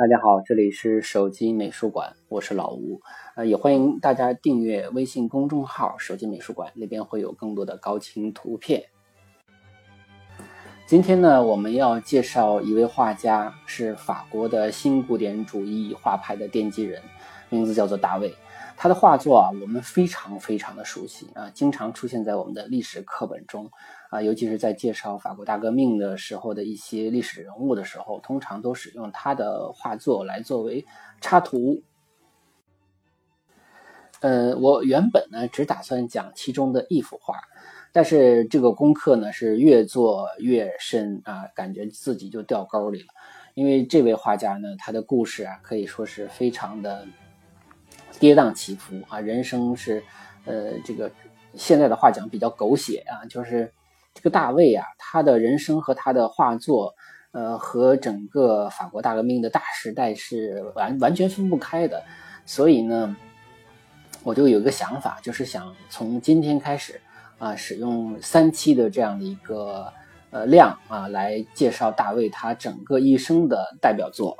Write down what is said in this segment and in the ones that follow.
大家好，这里是手机美术馆，我是老吴，呃，也欢迎大家订阅微信公众号“手机美术馆”，那边会有更多的高清图片。今天呢，我们要介绍一位画家，是法国的新古典主义画派的奠基人，名字叫做大卫。他的画作啊，我们非常非常的熟悉啊，经常出现在我们的历史课本中啊，尤其是在介绍法国大革命的时候的一些历史人物的时候，通常都使用他的画作来作为插图。呃，我原本呢只打算讲其中的一幅画，但是这个功课呢是越做越深啊，感觉自己就掉沟里了，因为这位画家呢，他的故事啊可以说是非常的。跌宕起伏啊，人生是，呃，这个现在的话讲比较狗血啊，就是这个大卫啊，他的人生和他的画作，呃，和整个法国大革命的大时代是完完全分不开的。所以呢，我就有一个想法，就是想从今天开始啊，使用三期的这样的一个呃量啊，来介绍大卫他整个一生的代表作。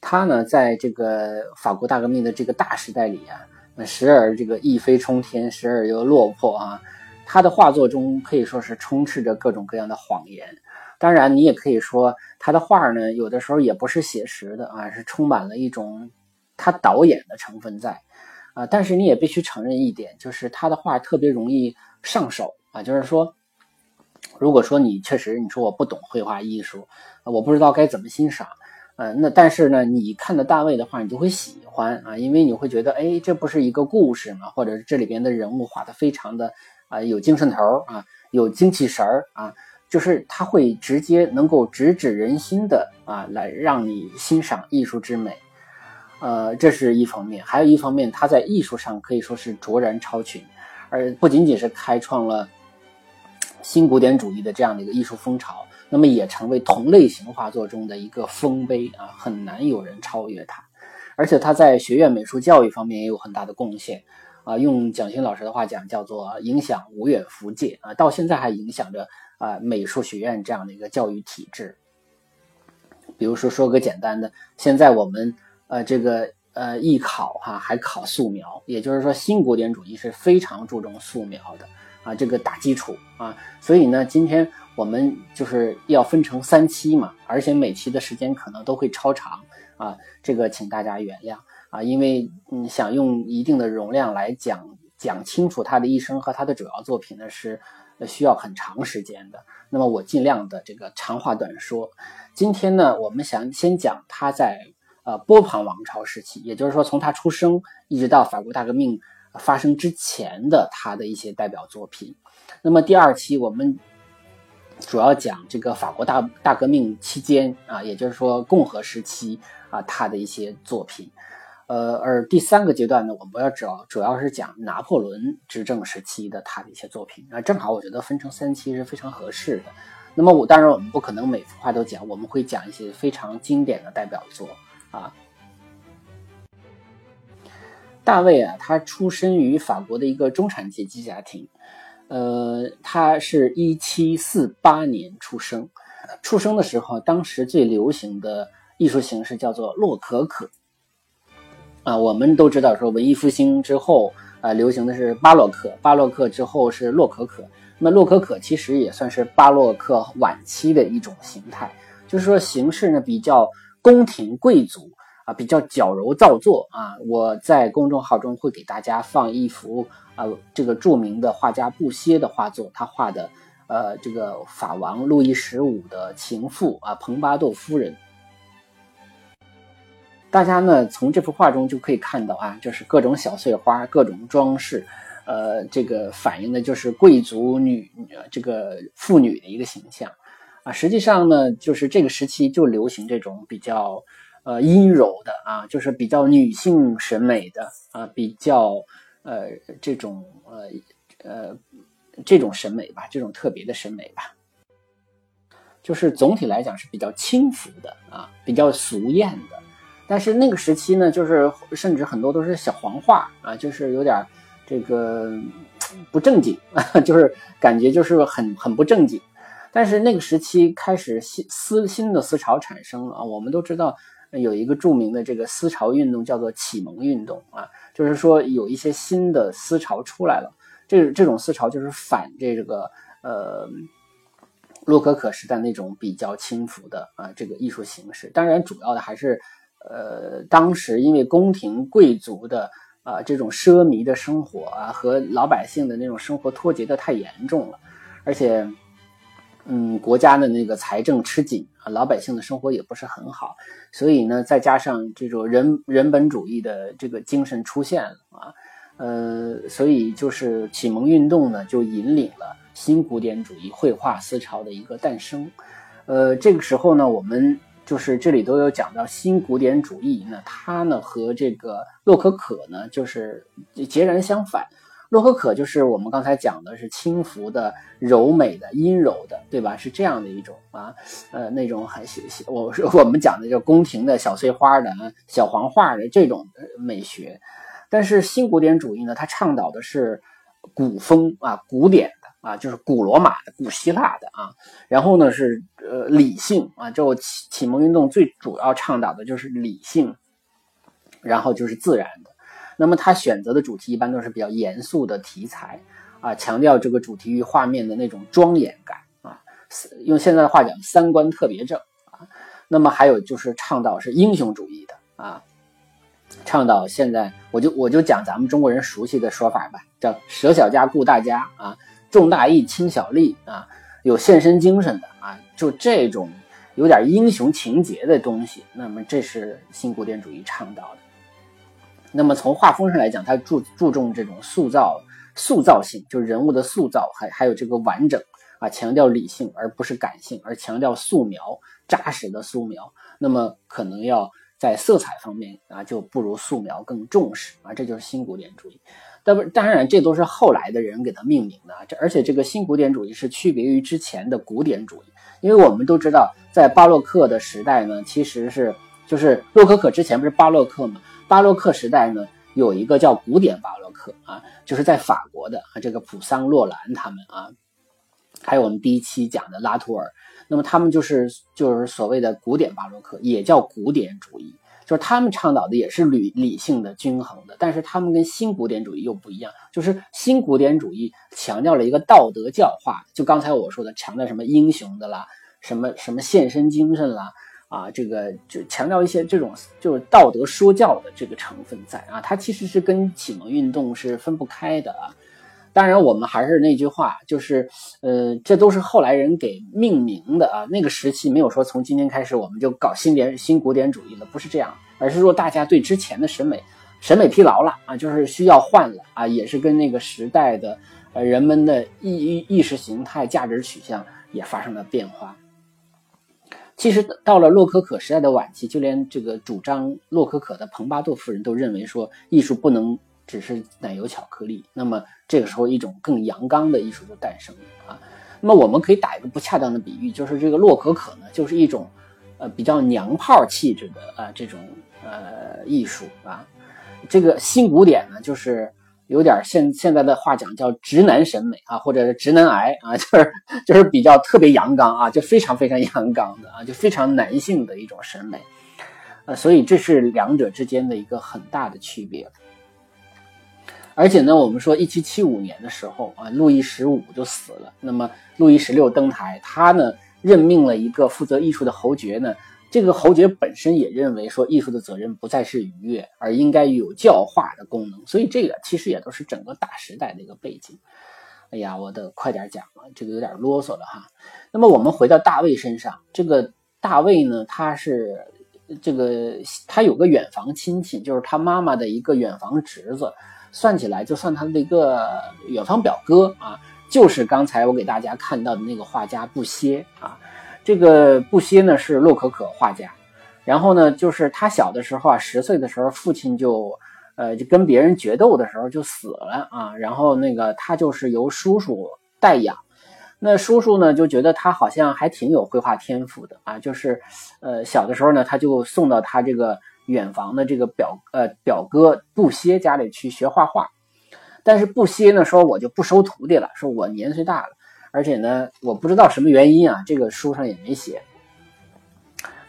他呢，在这个法国大革命的这个大时代里啊，时而这个一飞冲天，时而又落魄啊。他的画作中可以说是充斥着各种各样的谎言。当然，你也可以说他的画呢，有的时候也不是写实的啊，是充满了一种他导演的成分在啊。但是你也必须承认一点，就是他的画特别容易上手啊。就是说，如果说你确实你说我不懂绘画艺术，我不知道该怎么欣赏。呃，那但是呢，你看的大卫的话，你就会喜欢啊，因为你会觉得，哎，这不是一个故事吗？或者这里边的人物画的非常的啊有精神头啊，有精气神儿啊，就是他会直接能够直指人心的啊，来让你欣赏艺术之美。呃，这是一方面，还有一方面，他在艺术上可以说是卓然超群，而不仅仅是开创了新古典主义的这样的一个艺术风潮。那么也成为同类型画作中的一个丰碑啊，很难有人超越他。而且他在学院美术教育方面也有很大的贡献啊，用蒋勋老师的话讲，叫做影响无远弗届啊，到现在还影响着啊美术学院这样的一个教育体制。比如说说个简单的，现在我们呃这个呃艺考哈还考素描，也就是说新古典主义是非常注重素描的啊，这个打基础啊，所以呢今天。我们就是要分成三期嘛，而且每期的时间可能都会超长啊，这个请大家原谅啊，因为嗯想用一定的容量来讲讲清楚他的一生和他的主要作品呢是需要很长时间的。那么我尽量的这个长话短说。今天呢，我们想先讲他在呃波旁王朝时期，也就是说从他出生一直到法国大革命发生之前的他的一些代表作品。那么第二期我们。主要讲这个法国大大革命期间啊，也就是说共和时期啊，他的一些作品。呃，而第三个阶段呢，我们要主要主要是讲拿破仑执政时期的他的一些作品啊。正好我觉得分成三期是非常合适的。那么我当然我们不可能每幅画都讲，我们会讲一些非常经典的代表作啊。大卫啊，他出身于法国的一个中产阶级家庭。呃，他是一七四八年出生，出生的时候，当时最流行的艺术形式叫做洛可可。啊，我们都知道说文艺复兴之后啊，流行的是巴洛克，巴洛克之后是洛可可。那么洛可可其实也算是巴洛克晚期的一种形态，就是说形式呢比较宫廷贵族啊，比较矫揉造作啊。我在公众号中会给大家放一幅啊，这个著名的画家布歇的画作，他画的呃这个法王路易十五的情妇啊，蓬巴杜夫人。大家呢从这幅画中就可以看到啊，就是各种小碎花，各种装饰。呃，这个反映的就是贵族女这个妇女的一个形象啊。实际上呢，就是这个时期就流行这种比较呃阴柔的啊，就是比较女性审美的啊，比较呃这种呃呃这种审美吧，这种特别的审美吧。就是总体来讲是比较轻浮的啊，比较俗艳的。但是那个时期呢，就是甚至很多都是小黄画啊，就是有点。这个不正经，啊 就是感觉就是很很不正经。但是那个时期开始新思新的思潮产生了啊，我们都知道有一个著名的这个思潮运动叫做启蒙运动啊，就是说有一些新的思潮出来了。这这种思潮就是反这个呃洛可可时代那种比较轻浮的啊这个艺术形式。当然，主要的还是呃当时因为宫廷贵族的。啊，这种奢靡的生活啊，和老百姓的那种生活脱节的太严重了，而且，嗯，国家的那个财政吃紧啊，老百姓的生活也不是很好，所以呢，再加上这种人人本主义的这个精神出现了啊，呃，所以就是启蒙运动呢，就引领了新古典主义绘画思潮的一个诞生，呃，这个时候呢，我们。就是这里都有讲到新古典主义，那它呢和这个洛可可呢就是截然相反。洛可可就是我们刚才讲的是轻浮的、柔美的、阴柔的，对吧？是这样的一种啊，呃，那种很我说我们讲的叫宫廷的小碎花的、小黄画的这种美学。但是新古典主义呢，它倡导的是古风啊、古典。啊，就是古罗马的、古希腊的啊，然后呢是呃理性啊，就启启蒙运动最主要倡导的就是理性，然后就是自然的。那么他选择的主题一般都是比较严肃的题材啊，强调这个主题与画面的那种庄严感啊，用现在的话讲，三观特别正啊。那么还有就是倡导是英雄主义的啊，倡导现在我就我就讲咱们中国人熟悉的说法吧，叫舍小家顾大家啊。重大义轻小利啊，有献身精神的啊，就这种有点英雄情节的东西，那么这是新古典主义倡导的。那么从画风上来讲，它注注重这种塑造塑造性，就是人物的塑造，还还有这个完整啊，强调理性而不是感性，而强调素描扎实的素描。那么可能要在色彩方面啊，就不如素描更重视啊，这就是新古典主义。但不，当然，这都是后来的人给它命名的。这而且这个新古典主义是区别于之前的古典主义，因为我们都知道，在巴洛克的时代呢，其实是就是洛可可之前不是巴洛克嘛？巴洛克时代呢，有一个叫古典巴洛克啊，就是在法国的啊，这个普桑、洛兰他们啊，还有我们第一期讲的拉图尔，那么他们就是就是所谓的古典巴洛克，也叫古典主义。就是他们倡导的也是理理性的、均衡的，但是他们跟新古典主义又不一样。就是新古典主义强调了一个道德教化，就刚才我说的，强调什么英雄的啦，什么什么献身精神啦，啊，这个就强调一些这种就是道德说教的这个成分在啊，它其实是跟启蒙运动是分不开的啊。当然，我们还是那句话，就是，呃，这都是后来人给命名的啊。那个时期没有说从今天开始我们就搞新典新古典主义了，不是这样，而是说大家对之前的审美审美疲劳了啊，就是需要换了啊，也是跟那个时代的呃人们的意意意识形态、价值取向也发生了变化。其实到了洛可可时代的晚期，就连这个主张洛可可的蓬巴杜夫人都认为说，艺术不能。只是奶油巧克力，那么这个时候一种更阳刚的艺术就诞生了啊。那么我们可以打一个不恰当的比喻，就是这个洛可可呢，就是一种呃比较娘炮气质的啊这种呃艺术啊。这个新古典呢，就是有点现现在的话讲叫直男审美啊，或者是直男癌啊，就是就是比较特别阳刚啊，就非常非常阳刚的啊，就非常男性的一种审美。呃，所以这是两者之间的一个很大的区别。而且呢，我们说一七七五年的时候啊，路易十五就死了。那么路易十六登台，他呢任命了一个负责艺术的侯爵呢，这个侯爵本身也认为说，艺术的责任不再是愉悦，而应该有教化的功能。所以这个其实也都是整个大时代的一个背景。哎呀，我得快点讲了，这个有点啰嗦了哈。那么我们回到大卫身上，这个大卫呢，他是这个他有个远房亲戚，就是他妈妈的一个远房侄子，算起来就算他的一个远房表哥啊，就是刚才我给大家看到的那个画家布歇啊。这个布歇呢是洛可可画家，然后呢，就是他小的时候啊，十岁的时候，父亲就，呃，就跟别人决斗的时候就死了啊，然后那个他就是由叔叔代养，那叔叔呢就觉得他好像还挺有绘画天赋的啊，就是，呃，小的时候呢，他就送到他这个远房的这个表呃表哥布歇家里去学画画，但是布歇呢说我就不收徒弟了，说我年岁大了。而且呢，我不知道什么原因啊，这个书上也没写，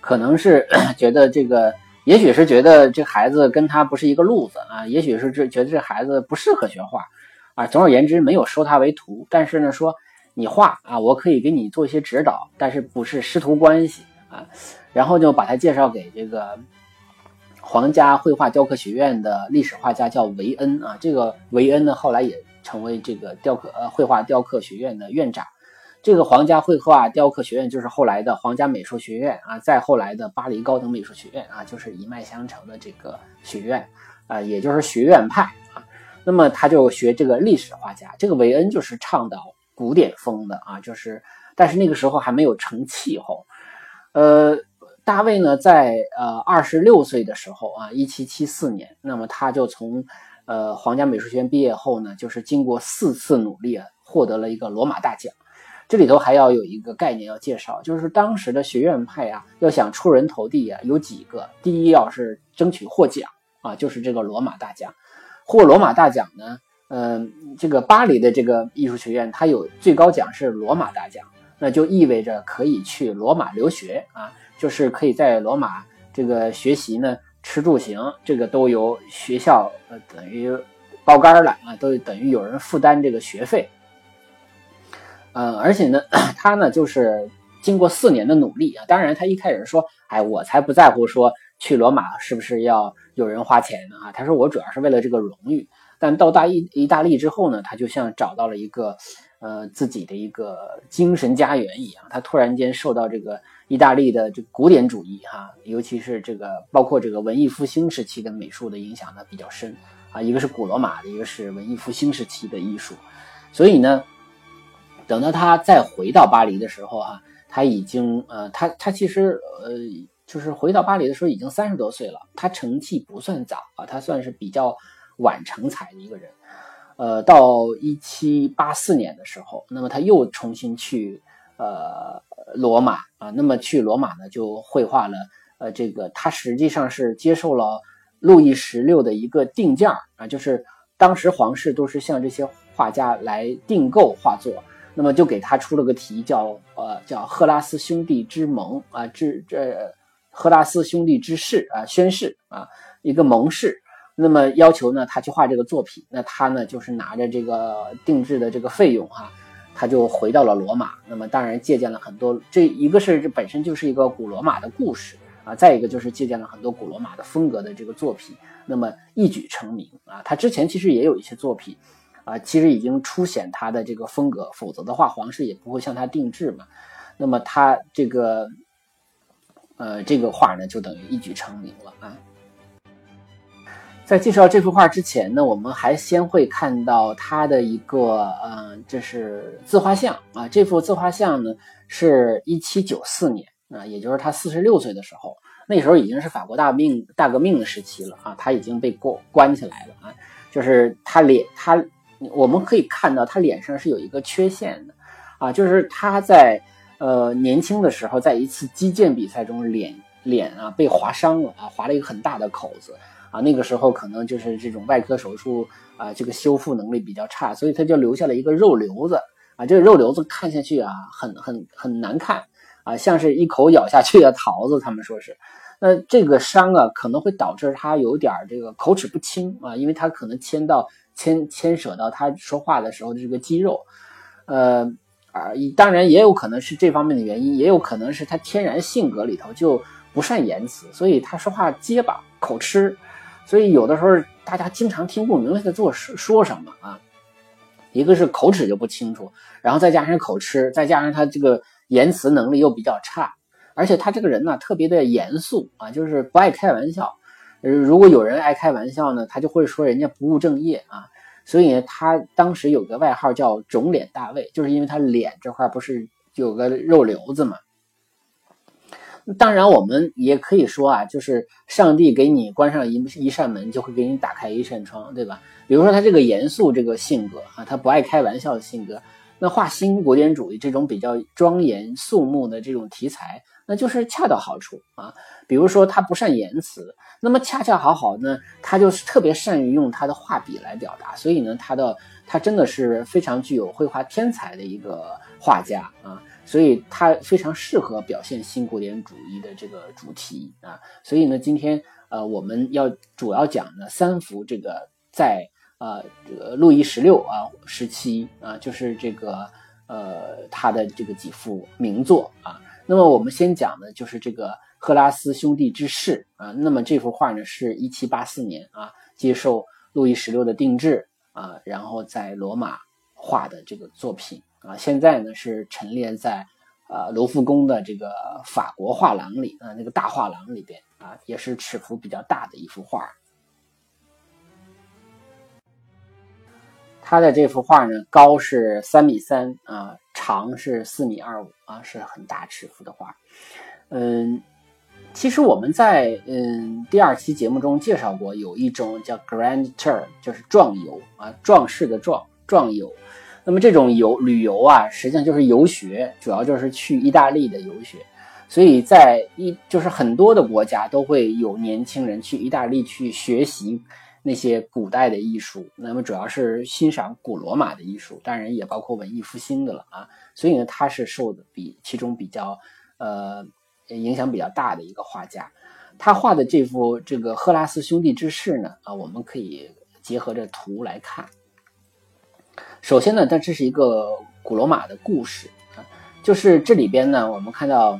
可能是 觉得这个，也许是觉得这孩子跟他不是一个路子啊，也许是这觉得这孩子不适合学画啊。总而言之，没有收他为徒。但是呢，说你画啊，我可以给你做一些指导，但是不是师徒关系啊。然后就把他介绍给这个皇家绘画雕刻学院的历史画家，叫维恩啊。这个维恩呢，后来也。成为这个雕刻呃绘画雕刻学院的院长，这个皇家绘画雕刻学院就是后来的皇家美术学院啊，再后来的巴黎高等美术学院啊，就是一脉相承的这个学院啊，也就是学院派啊。那么他就学这个历史画家，这个韦恩就是倡导古典风的啊，就是但是那个时候还没有成气候。呃，大卫呢在呃二十六岁的时候啊，一七七四年，那么他就从。呃，皇家美术学院毕业后呢，就是经过四次努力啊，获得了一个罗马大奖。这里头还要有一个概念要介绍，就是当时的学院派啊，要想出人头地啊，有几个。第一，要是争取获奖啊，就是这个罗马大奖。获罗马大奖呢，嗯，这个巴黎的这个艺术学院，它有最高奖是罗马大奖，那就意味着可以去罗马留学啊，就是可以在罗马这个学习呢。吃住行这个都由学校呃等于包干了啊，都等于有人负担这个学费。呃，而且呢，他呢就是经过四年的努力啊，当然他一开始说，哎，我才不在乎说去罗马是不是要有人花钱呢啊，他说我主要是为了这个荣誉。但到大意意大利之后呢，他就像找到了一个呃自己的一个精神家园一样，他突然间受到这个。意大利的这古典主义，哈，尤其是这个包括这个文艺复兴时期的美术的影响呢比较深啊。一个是古罗马的，一个是文艺复兴时期的艺术。所以呢，等到他再回到巴黎的时候，哈，他已经呃，他他其实呃，就是回到巴黎的时候已经三十多岁了。他成绩不算早啊，他算是比较晚成才的一个人。呃，到一七八四年的时候，那么他又重新去呃。罗马啊，那么去罗马呢，就绘画了。呃，这个他实际上是接受了路易十六的一个定价啊，就是当时皇室都是向这些画家来订购画作，那么就给他出了个题，叫呃叫赫拉斯兄弟之盟啊，之这赫拉斯兄弟之誓啊，宣誓啊，一个盟誓。那么要求呢，他去画这个作品，那他呢就是拿着这个定制的这个费用哈。他就回到了罗马，那么当然借鉴了很多，这一个是这本身就是一个古罗马的故事啊，再一个就是借鉴了很多古罗马的风格的这个作品，那么一举成名啊。他之前其实也有一些作品啊，其实已经凸显他的这个风格，否则的话皇室也不会向他定制嘛。那么他这个呃这个画呢，就等于一举成名了啊。在介绍这幅画之前呢，我们还先会看到他的一个，嗯，这是自画像啊。这幅自画像呢，是一七九四年啊，也就是他四十六岁的时候，那时候已经是法国大命大革命的时期了啊，他已经被关关起来了啊。就是他脸，他我们可以看到他脸上是有一个缺陷的啊，就是他在呃年轻的时候，在一次击剑比赛中，脸脸啊被划伤了啊，划了一个很大的口子。啊，那个时候可能就是这种外科手术啊，这个修复能力比较差，所以他就留下了一个肉瘤子啊。这个肉瘤子看下去啊，很很很难看啊，像是一口咬下去的桃子。他们说是，那这个伤啊，可能会导致他有点这个口齿不清啊，因为他可能牵到牵牵扯到他说话的时候的这个肌肉，呃啊，当然也有可能是这方面的原因，也有可能是他天然性格里头就。不善言辞，所以他说话结巴口吃，所以有的时候大家经常听不明白他做说什么啊。一个是口齿就不清楚，然后再加上口吃，再加上他这个言辞能力又比较差，而且他这个人呢特别的严肃啊，就是不爱开玩笑。如果有人爱开玩笑呢，他就会说人家不务正业啊。所以他当时有个外号叫“肿脸大卫”，就是因为他脸这块不是有个肉瘤子嘛。当然，我们也可以说啊，就是上帝给你关上一一扇门，就会给你打开一扇窗，对吧？比如说他这个严肃这个性格啊，他不爱开玩笑的性格，那画新古典主义这种比较庄严肃穆的这种题材，那就是恰到好处啊。比如说他不善言辞。那么恰恰好好呢，他就是特别善于用他的画笔来表达，所以呢，他的他真的是非常具有绘画天才的一个画家啊，所以他非常适合表现新古典主义的这个主题啊，所以呢，今天呃我们要主要讲的三幅这个在呃这个路易十六啊时期啊，就是这个呃他的这个几幅名作啊，那么我们先讲的就是这个。赫拉斯兄弟之事啊，那么这幅画呢，是一七八四年啊，接受路易十六的定制啊，然后在罗马画的这个作品啊，现在呢是陈列在啊卢浮宫的这个法国画廊里啊，那个大画廊里边啊，也是尺幅比较大的一幅画。他的这幅画呢，高是三米三啊，长是四米二五啊，是很大尺幅的画，嗯。其实我们在嗯第二期节目中介绍过，有一种叫 Grand Tour，就是壮游啊，壮士的壮，壮游。那么这种游旅游啊，实际上就是游学，主要就是去意大利的游学。所以在一就是很多的国家都会有年轻人去意大利去学习那些古代的艺术，那么主要是欣赏古罗马的艺术，当然也包括文艺复兴的了啊。所以呢，他是受的比其中比较呃。影响比较大的一个画家，他画的这幅这个赫拉斯兄弟之事呢，啊，我们可以结合着图来看。首先呢，它这是一个古罗马的故事啊，就是这里边呢，我们看到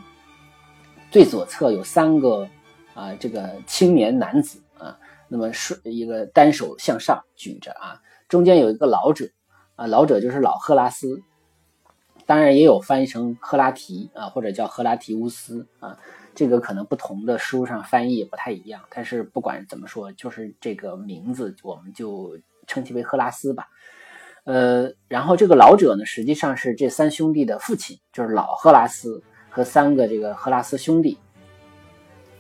最左侧有三个啊，这个青年男子啊，那么是一个单手向上举着啊，中间有一个老者啊，老者就是老赫拉斯。当然也有翻译成赫拉提啊，或者叫赫拉提乌斯啊，这个可能不同的书上翻译也不太一样。但是不管怎么说，就是这个名字，我们就称其为赫拉斯吧。呃，然后这个老者呢，实际上是这三兄弟的父亲，就是老赫拉斯和三个这个赫拉斯兄弟。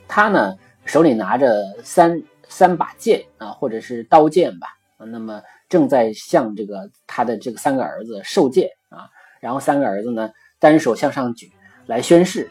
他呢手里拿着三三把剑啊，或者是刀剑吧，那么正在向这个他的这个三个儿子授剑啊。然后三个儿子呢，单手向上举来宣誓。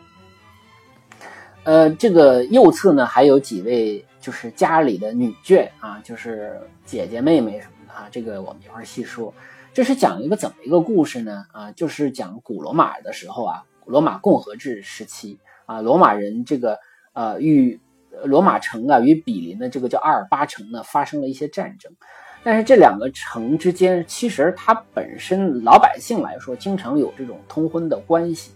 呃，这个右侧呢还有几位，就是家里的女眷啊，就是姐姐妹妹什么啊。这个我们一会儿细说。这是讲一个怎么一个故事呢？啊，就是讲古罗马的时候啊，罗马共和制时期啊，罗马人这个呃与罗马城啊与比邻的这个叫阿尔巴城呢发生了一些战争。但是这两个城之间，其实它本身老百姓来说，经常有这种通婚的关系。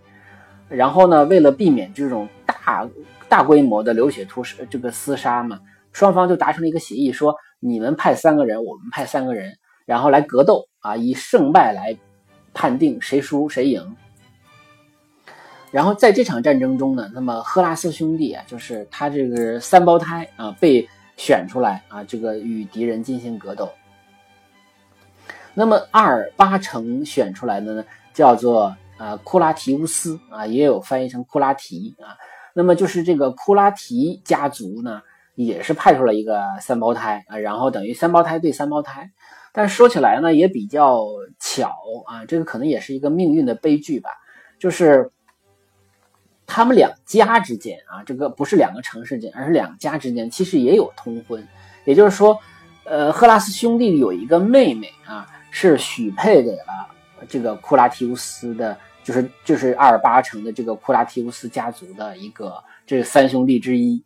然后呢，为了避免这种大大规模的流血屠杀，这个厮杀嘛，双方就达成了一个协议，说你们派三个人，我们派三个人，然后来格斗啊，以胜败来判定谁输谁赢。然后在这场战争中呢，那么赫拉斯兄弟啊，就是他这个三胞胎啊，被选出来啊，这个与敌人进行格斗。那么阿尔巴城选出来的呢，叫做呃库拉提乌斯啊，也有翻译成库拉提啊。那么就是这个库拉提家族呢，也是派出了一个三胞胎啊，然后等于三胞胎对三胞胎。但说起来呢，也比较巧啊，这个可能也是一个命运的悲剧吧。就是他们两家之间啊，这个不是两个城市间，而是两家之间，其实也有通婚。也就是说，呃，赫拉斯兄弟有一个妹妹啊。是许配给了这个库拉提乌斯的，就是就是阿尔巴城的这个库拉提乌斯家族的一个这三兄弟之一。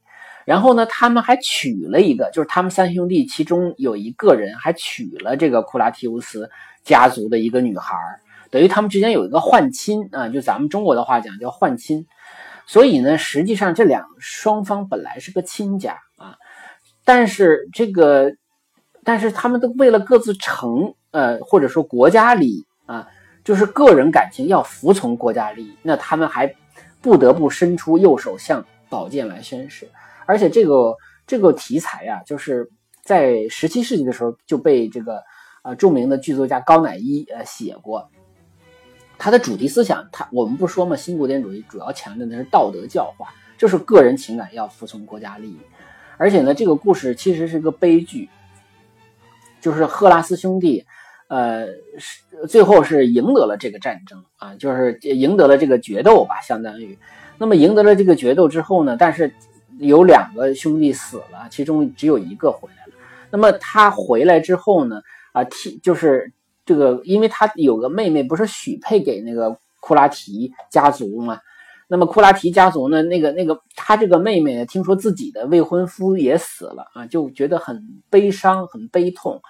然后呢，他们还娶了一个，就是他们三兄弟其中有一个人还娶了这个库拉提乌斯家族的一个女孩，等于他们之间有一个换亲啊，就咱们中国的话讲叫换亲。所以呢，实际上这两双方本来是个亲家啊，但是这个，但是他们都为了各自成呃或者说国家利益啊，就是个人感情要服从国家利益，那他们还不得不伸出右手向宝剑来宣誓。而且这个这个题材呀，就是在十七世纪的时候就被这个呃著名的剧作家高乃伊呃写过。他的主题思想，他我们不说嘛，新古典主义主要强调的是道德教化，就是个人情感要服从国家利益。而且呢，这个故事其实是个悲剧，就是赫拉斯兄弟，呃，是最后是赢得了这个战争啊，就是赢得了这个决斗吧，相当于。那么赢得了这个决斗之后呢，但是有两个兄弟死了，其中只有一个回来了。那么他回来之后呢，啊，替就是。这个，因为他有个妹妹，不是许配给那个库拉提家族吗？那么库拉提家族呢，那个那个他这个妹妹呢，听说自己的未婚夫也死了啊，就觉得很悲伤、很悲痛。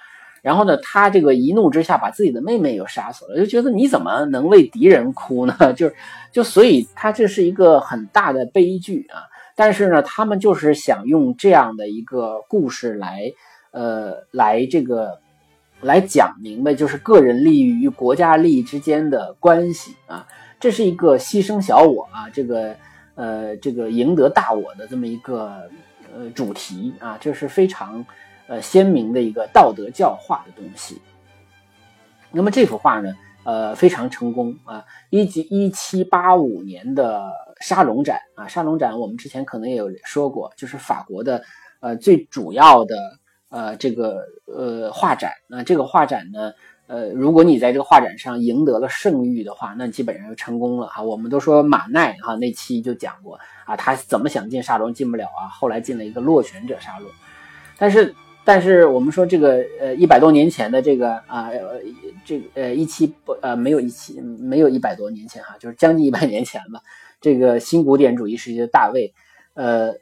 然后呢，他这个一怒之下把自己的妹妹又杀死了，就觉得你怎么能为敌人哭呢？就是就所以他这是一个很大的悲剧啊。但是呢，他们就是想用这样的一个故事来，呃，来这个。来讲明白，就是个人利益与国家利益之间的关系啊，这是一个牺牲小我啊，这个呃，这个赢得大我的这么一个呃主题啊，这是非常呃鲜明的一个道德教化的东西。那么这幅画呢，呃，非常成功啊，一七一七八五年的沙龙展啊，沙龙展我们之前可能也有说过，就是法国的呃最主要的。呃，这个呃画展，那这个画展呢，呃，如果你在这个画展上赢得了盛誉的话，那基本上就成功了哈。我们都说马奈哈那期就讲过啊，他怎么想进沙龙进不了啊，后来进了一个落选者沙龙。但是，但是我们说这个呃一百多年前的这个啊，这个呃一期不呃没有一期没有一百多年前哈，就是将近一百年前吧。这个新古典主义时期的大卫，呃。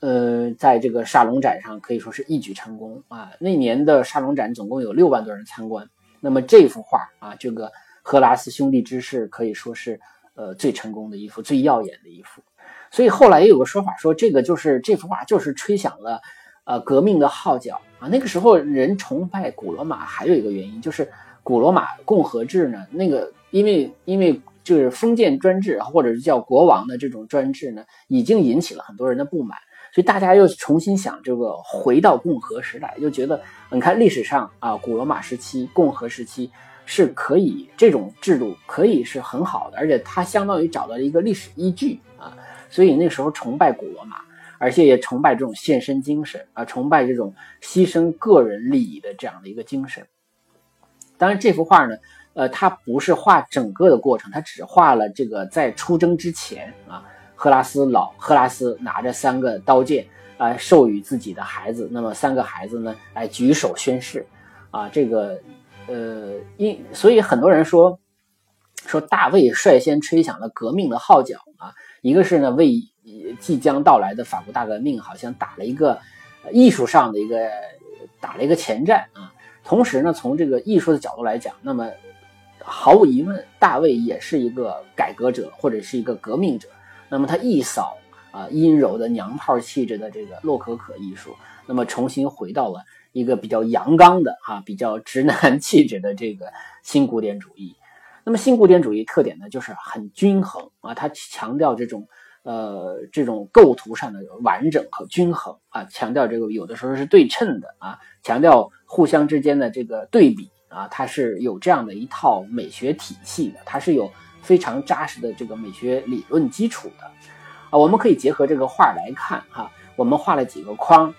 呃，在这个沙龙展上可以说是一举成功啊！那年的沙龙展总共有六万多人参观。那么这幅画啊，这个赫拉斯兄弟之事可以说是呃最成功的一幅、最耀眼的一幅。所以后来也有个说法说，这个就是这幅画就是吹响了呃革命的号角啊。那个时候人崇拜古罗马还有一个原因，就是古罗马共和制呢，那个因为因为就是封建专制或者是叫国王的这种专制呢，已经引起了很多人的不满。所以大家又重新想这个回到共和时代，就觉得你看历史上啊，古罗马时期、共和时期是可以这种制度可以是很好的，而且它相当于找到了一个历史依据啊。所以那时候崇拜古罗马，而且也崇拜这种献身精神啊，崇拜这种牺牲个人利益的这样的一个精神。当然，这幅画呢，呃，他不是画整个的过程，他只画了这个在出征之前啊。赫拉斯老赫拉斯拿着三个刀剑，啊授予自己的孩子。那么三个孩子呢，来举手宣誓。啊，这个，呃，因所以很多人说，说大卫率先吹响了革命的号角啊。一个是呢，为即将到来的法国大革命好像打了一个艺术上的一个打了一个前站啊。同时呢，从这个艺术的角度来讲，那么毫无疑问，大卫也是一个改革者或者是一个革命者。那么他一扫啊阴柔的娘炮气质的这个洛可可艺术，那么重新回到了一个比较阳刚的哈比较直男 气质的这个新古典主义。那么新古典主义特点呢就是很均衡啊，它强调这种呃这种构图上的完整和均衡啊，强调这个有的时候是对称的啊，强调互相之间的这个对比啊，它是有这样的一套美学体系的，它是有。非常扎实的这个美学理论基础的啊，我们可以结合这个画来看哈。我们画了几个框，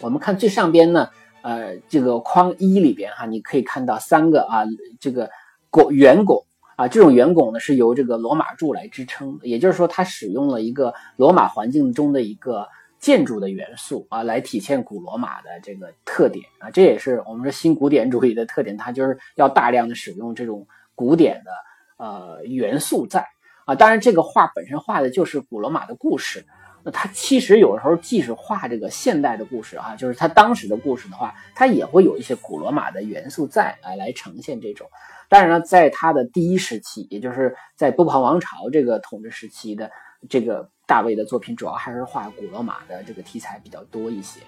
我们看最上边呢，呃，这个框一里边哈，你可以看到三个啊，这个拱圆拱啊，这种圆拱呢是由这个罗马柱来支撑，也就是说它使用了一个罗马环境中的一个建筑的元素啊，来体现古罗马的这个特点啊，这也是我们说新古典主义的特点，它就是要大量的使用这种古典的。呃，元素在啊，当然这个画本身画的就是古罗马的故事。那它其实有时候即使画这个现代的故事啊，就是它当时的故事的话，它也会有一些古罗马的元素在啊，来呈现这种。当然呢，在它的第一时期，也就是在波旁王朝这个统治时期的这个大卫的作品主要还是画古罗马的这个题材比较多一些。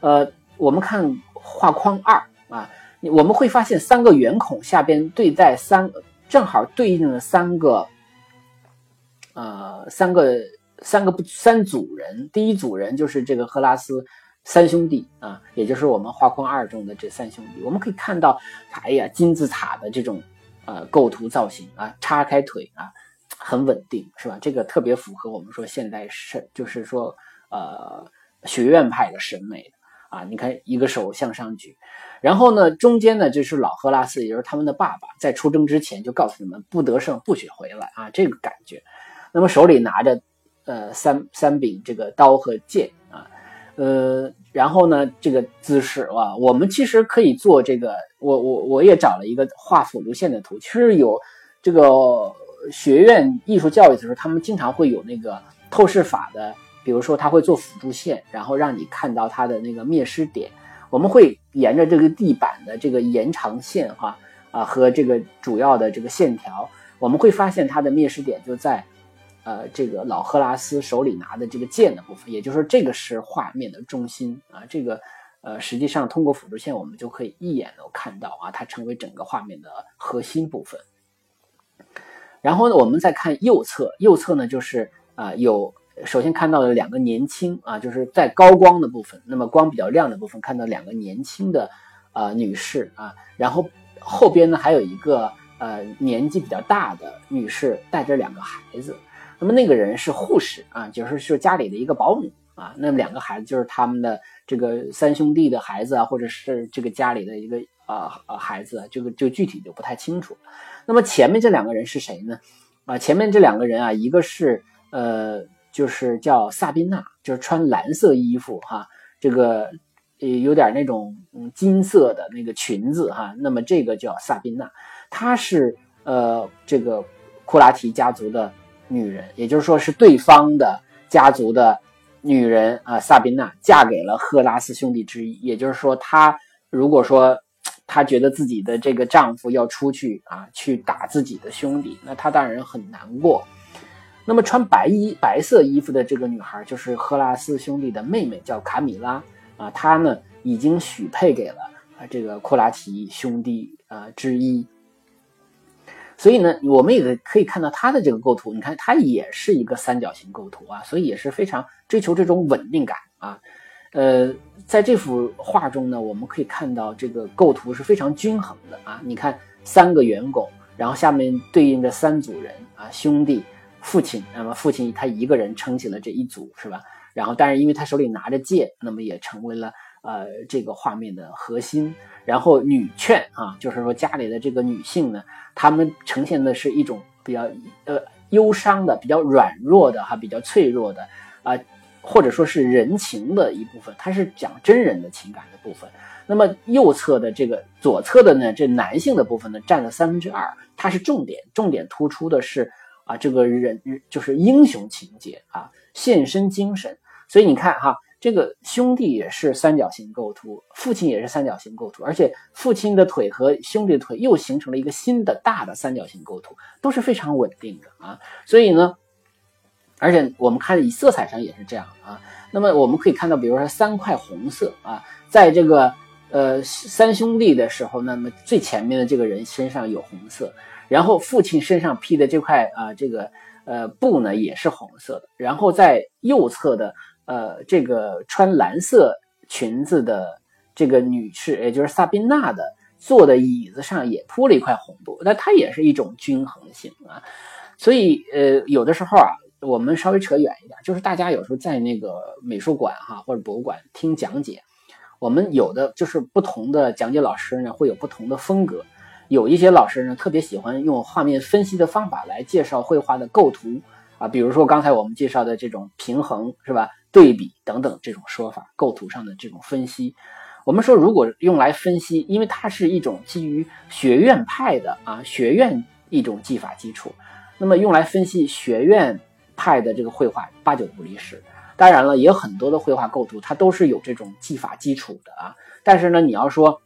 呃，我们看画框二啊，我们会发现三个圆孔下边对在三，正好对应了三个，呃，三个三个不三组人。第一组人就是这个赫拉斯三兄弟啊，也就是我们画框二中的这三兄弟。我们可以看到，哎呀，金字塔的这种呃构图造型啊，叉开腿啊，很稳定，是吧？这个特别符合我们说现代是，就是说呃学院派的审美。啊，你看一个手向上举，然后呢，中间呢就是老赫拉斯，也就是他们的爸爸，在出征之前就告诉你们不得胜不许回来啊，这个感觉。那么手里拿着呃三三柄这个刀和剑啊，呃，然后呢这个姿势啊，我们其实可以做这个，我我我也找了一个画辅助线的图，其实有这个学院艺术教育的时候，他们经常会有那个透视法的。比如说，他会做辅助线，然后让你看到它的那个灭失点。我们会沿着这个地板的这个延长线，哈啊和这个主要的这个线条，我们会发现它的灭失点就在，呃，这个老赫拉斯手里拿的这个剑的部分，也就是说，这个是画面的中心啊。这个呃，实际上通过辅助线，我们就可以一眼能看到啊，它成为整个画面的核心部分。然后呢，我们再看右侧，右侧呢就是啊有。首先看到了两个年轻啊，就是在高光的部分，那么光比较亮的部分看到两个年轻的呃女士啊，然后后边呢还有一个呃年纪比较大的女士带着两个孩子，那么那个人是护士啊，就是是家里的一个保姆啊，那两个孩子就是他们的这个三兄弟的孩子啊，或者是这个家里的一个啊啊孩子，这个就具体就不太清楚。那么前面这两个人是谁呢？啊，前面这两个人啊，一个是呃。就是叫萨宾娜，就是穿蓝色衣服哈，这个呃有点那种金色的那个裙子哈，那么这个叫萨宾娜，她是呃这个库拉提家族的女人，也就是说是对方的家族的女人啊，萨宾娜嫁给了赫拉斯兄弟之一，也就是说她如果说她觉得自己的这个丈夫要出去啊去打自己的兄弟，那她当然很难过。那么穿白衣白色衣服的这个女孩就是赫拉斯兄弟的妹妹，叫卡米拉啊。她呢已经许配给了啊这个库拉提兄弟啊之一。所以呢，我们也可以看到她的这个构图，你看它也是一个三角形构图啊，所以也是非常追求这种稳定感啊。呃，在这幅画中呢，我们可以看到这个构图是非常均衡的啊。你看三个圆拱，然后下面对应着三组人啊兄弟。父亲，那么父亲他一个人撑起了这一组，是吧？然后，但是因为他手里拿着剑，那么也成为了呃这个画面的核心。然后女劝啊，就是说家里的这个女性呢，她们呈现的是一种比较呃忧伤的、比较软弱的哈、比较脆弱的啊，或者说是人情的一部分，它是讲真人的情感的部分。那么右侧的这个左侧的呢，这男性的部分呢，占了三分之二，它是重点，重点突出的是。啊，这个人就是英雄情节啊，献身精神。所以你看哈，这个兄弟也是三角形构图，父亲也是三角形构图，而且父亲的腿和兄弟的腿又形成了一个新的大的三角形构图，都是非常稳定的啊。所以呢，而且我们看以色彩上也是这样啊。那么我们可以看到，比如说三块红色啊，在这个呃三兄弟的时候，那么最前面的这个人身上有红色。然后父亲身上披的这块啊，这个呃布呢也是红色的。然后在右侧的呃这个穿蓝色裙子的这个女士，也就是萨宾娜的坐的椅子上也铺了一块红布，那它也是一种均衡性啊。所以呃有的时候啊，我们稍微扯远一点，就是大家有时候在那个美术馆哈或者博物馆听讲解，我们有的就是不同的讲解老师呢会有不同的风格。有一些老师呢，特别喜欢用画面分析的方法来介绍绘画的构图啊，比如说刚才我们介绍的这种平衡是吧？对比等等这种说法，构图上的这种分析。我们说，如果用来分析，因为它是一种基于学院派的啊，学院一种技法基础，那么用来分析学院派的这个绘画，八九不离十。当然了，也有很多的绘画构图，它都是有这种技法基础的啊。但是呢，你要说。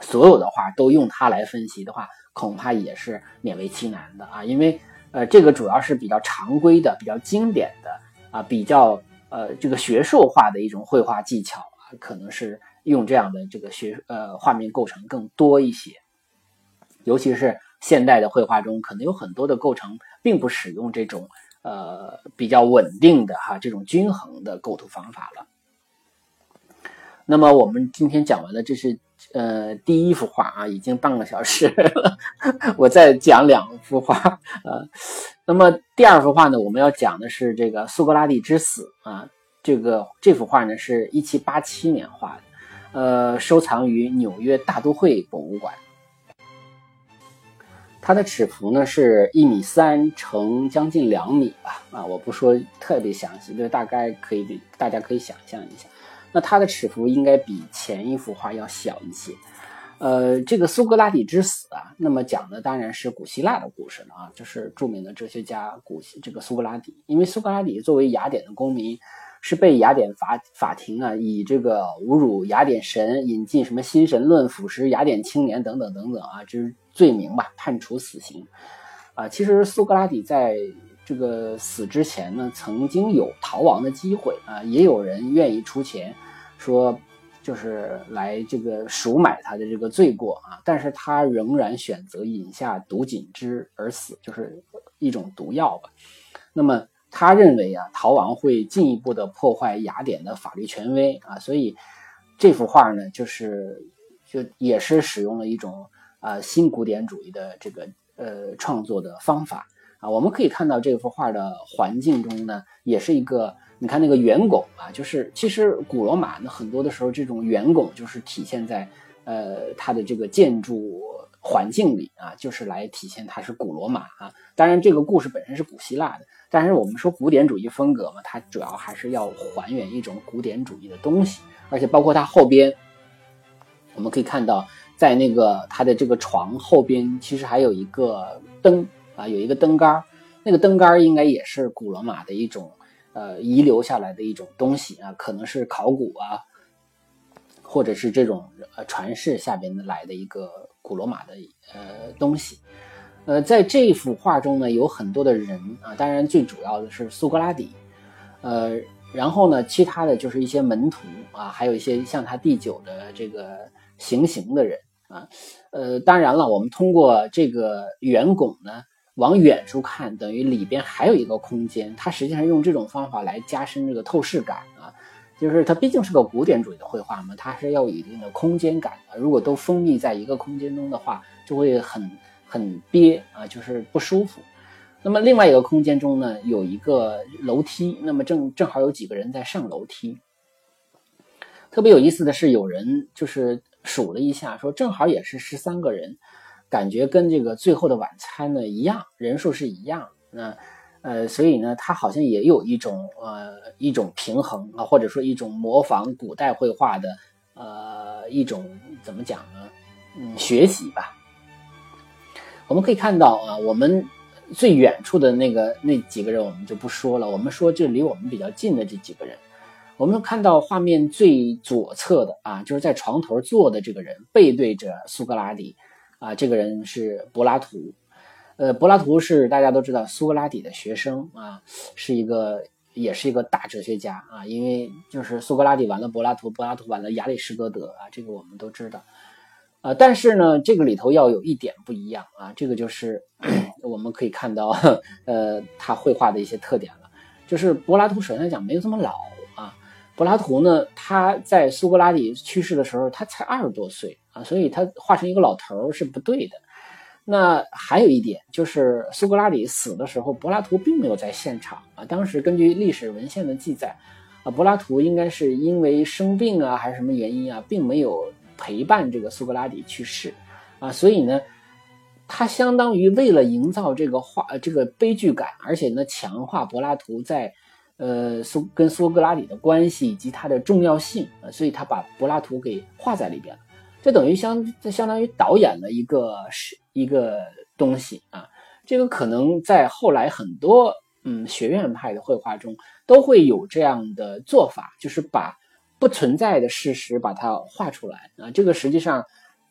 所有的画都用它来分析的话，恐怕也是勉为其难的啊！因为呃，这个主要是比较常规的、比较经典的啊，比较呃这个学术化的一种绘画技巧啊，可能是用这样的这个学呃画面构成更多一些。尤其是现代的绘画中，可能有很多的构成并不使用这种呃比较稳定的哈这种均衡的构图方法了。那么我们今天讲完了，这是呃第一幅画啊，已经半个小时了，我再讲两幅画啊。那么第二幅画呢，我们要讲的是这个苏格拉底之死啊。这个这幅画呢是一七八七年画的，呃，收藏于纽约大都会博物馆。它的尺幅呢是一米三乘将近两米吧啊，我不说特别详细，就大概可以大家可以想象一下。那它的尺幅应该比前一幅画要小一些，呃，这个苏格拉底之死啊，那么讲的当然是古希腊的故事了啊，就是著名的哲学家古这个苏格拉底，因为苏格拉底作为雅典的公民，是被雅典法法庭啊以这个侮辱雅典神、引进什么新神论、腐蚀雅典青年等等等等啊，就是罪名吧，判处死刑，啊，其实苏格拉底在。这个死之前呢，曾经有逃亡的机会啊，也有人愿意出钱，说就是来这个赎买他的这个罪过啊，但是他仍然选择饮下毒锦汁而死，就是一种毒药吧。那么他认为啊，逃亡会进一步的破坏雅典的法律权威啊，所以这幅画呢，就是就也是使用了一种啊新古典主义的这个呃创作的方法。啊，我们可以看到这幅画的环境中呢，也是一个，你看那个圆拱啊，就是其实古罗马呢很多的时候，这种圆拱就是体现在呃它的这个建筑环境里啊，就是来体现它是古罗马啊。当然，这个故事本身是古希腊的，但是我们说古典主义风格嘛，它主要还是要还原一种古典主义的东西，而且包括它后边，我们可以看到在那个它的这个床后边，其实还有一个灯。啊，有一个灯杆那个灯杆应该也是古罗马的一种，呃，遗留下来的一种东西啊，可能是考古啊，或者是这种呃传世下边的来的一个古罗马的呃东西。呃，在这幅画中呢，有很多的人啊，当然最主要的是苏格拉底，呃，然后呢，其他的就是一些门徒啊，还有一些像他第九的这个行刑的人啊，呃，当然了，我们通过这个圆拱呢。往远处看，等于里边还有一个空间。它实际上用这种方法来加深这个透视感，就是它毕竟是个古典主义的绘画嘛，它是要有一定的空间感的。如果都封闭在一个空间中的话，就会很很憋啊，就是不舒服。那么另外一个空间中呢，有一个楼梯，那么正正好有几个人在上楼梯。特别有意思的是，有人就是数了一下，说正好也是十三个人。感觉跟这个最后的晚餐呢一样，人数是一样，那呃，所以呢，它好像也有一种呃一种平衡啊，或者说一种模仿古代绘画的呃一种怎么讲呢？嗯，学习吧。我们可以看到啊，我们最远处的那个那几个人我们就不说了，我们说这离我们比较近的这几个人，我们看到画面最左侧的啊，就是在床头坐的这个人，背对着苏格拉底。啊，这个人是柏拉图，呃，柏拉图是大家都知道苏格拉底的学生啊，是一个也是一个大哲学家啊，因为就是苏格拉底完了柏拉图，柏拉图完了亚里士多德啊，这个我们都知道，啊，但是呢，这个里头要有一点不一样啊，这个就是 我们可以看到，呃，他绘画的一些特点了，就是柏拉图首先来讲没有这么老啊。柏拉图呢，他在苏格拉底去世的时候，他才二十多岁啊，所以他画成一个老头是不对的。那还有一点就是，苏格拉底死的时候，柏拉图并没有在现场啊。当时根据历史文献的记载，啊，柏拉图应该是因为生病啊，还是什么原因啊，并没有陪伴这个苏格拉底去世啊。所以呢，他相当于为了营造这个画这个悲剧感，而且呢，强化柏拉图在。呃，苏跟苏格拉底的关系以及它的重要性啊，所以他把柏拉图给画在里边了，这等于相这相当于导演了一个是一个东西啊。这个可能在后来很多嗯学院派的绘画中都会有这样的做法，就是把不存在的事实把它画出来啊。这个实际上，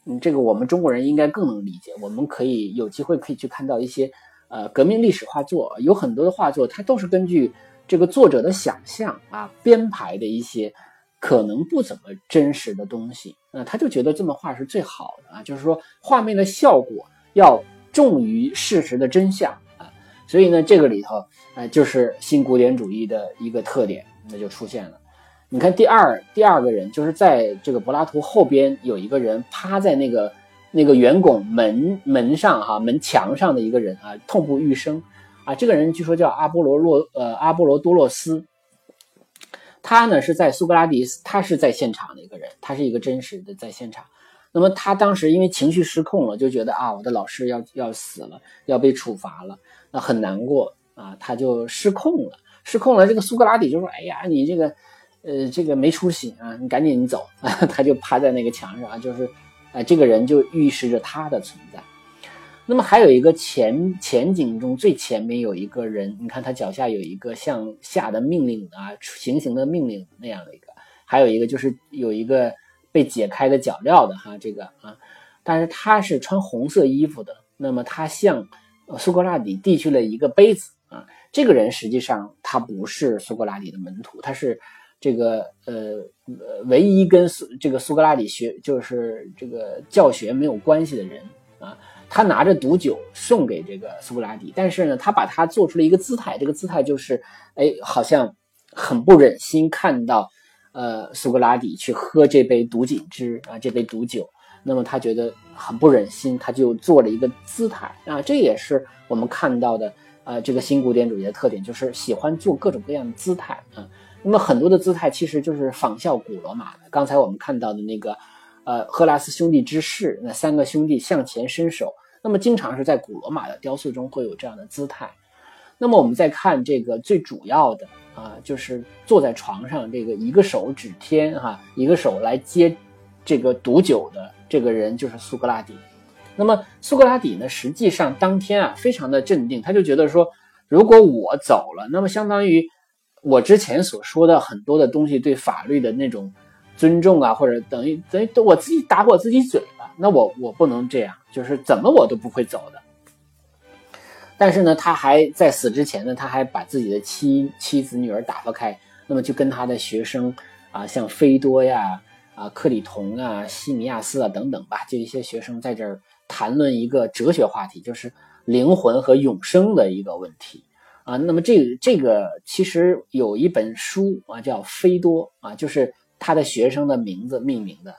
嗯，这个我们中国人应该更能理解。我们可以有机会可以去看到一些。呃革命历史画作，有很多的画作，它都是根据这个作者的想象啊编排的一些可能不怎么真实的东西，那他就觉得这么画是最好的啊，就是说画面的效果要重于事实的真相啊，所以呢，这个里头呃就是新古典主义的一个特点，那就出现了。你看第二第二个人，就是在这个柏拉图后边有一个人趴在那个那个圆拱门门上哈门墙上的一个人啊，痛不欲生啊。这个人据说叫阿波罗洛呃阿波罗多洛斯，他呢是在苏格拉底，他是在现场的一个人，他是一个真实的在现场。那么他当时因为情绪失控了，就觉得啊我的老师要要死了，要被处罚了，那很难过啊，他就失控了，失控了。这个苏格拉底就说：“哎呀，你这个。”呃，这个没出息啊！你赶紧走啊！他就趴在那个墙上，就是，啊，这个人就预示着他的存在。那么还有一个前前景中最前面有一个人，你看他脚下有一个像下的命令啊，行刑的命令那样的一个，还有一个就是有一个被解开的脚镣的哈，这个啊，但是他是穿红色衣服的。那么他向苏格拉底递去了一个杯子啊，这个人实际上他不是苏格拉底的门徒，他是。这个呃唯一跟苏这个苏格拉底学就是这个教学没有关系的人啊，他拿着毒酒送给这个苏格拉底，但是呢，他把他做出了一个姿态，这个姿态就是，哎，好像很不忍心看到，呃，苏格拉底去喝这杯毒锦汁啊，这杯毒酒，那么他觉得很不忍心，他就做了一个姿态啊，这也是我们看到的呃，这个新古典主义的特点，就是喜欢做各种各样的姿态啊。那么很多的姿态其实就是仿效古罗马的。刚才我们看到的那个，呃，赫拉斯兄弟之誓，那三个兄弟向前伸手，那么经常是在古罗马的雕塑中会有这样的姿态。那么我们再看这个最主要的啊，就是坐在床上这个一个手指天哈，一个手来接这个毒酒的这个人就是苏格拉底。那么苏格拉底呢，实际上当天啊非常的镇定，他就觉得说，如果我走了，那么相当于。我之前所说的很多的东西，对法律的那种尊重啊，或者等于等于我自己打我自己嘴，那我我不能这样，就是怎么我都不会走的。但是呢，他还在死之前呢，他还把自己的妻妻子女儿打发开，那么就跟他的学生啊，像菲多呀、啊克里同啊、西米亚斯啊等等吧，就一些学生在这儿谈论一个哲学话题，就是灵魂和永生的一个问题。啊，那么这这个其实有一本书啊，叫《菲多》啊，就是他的学生的名字命名的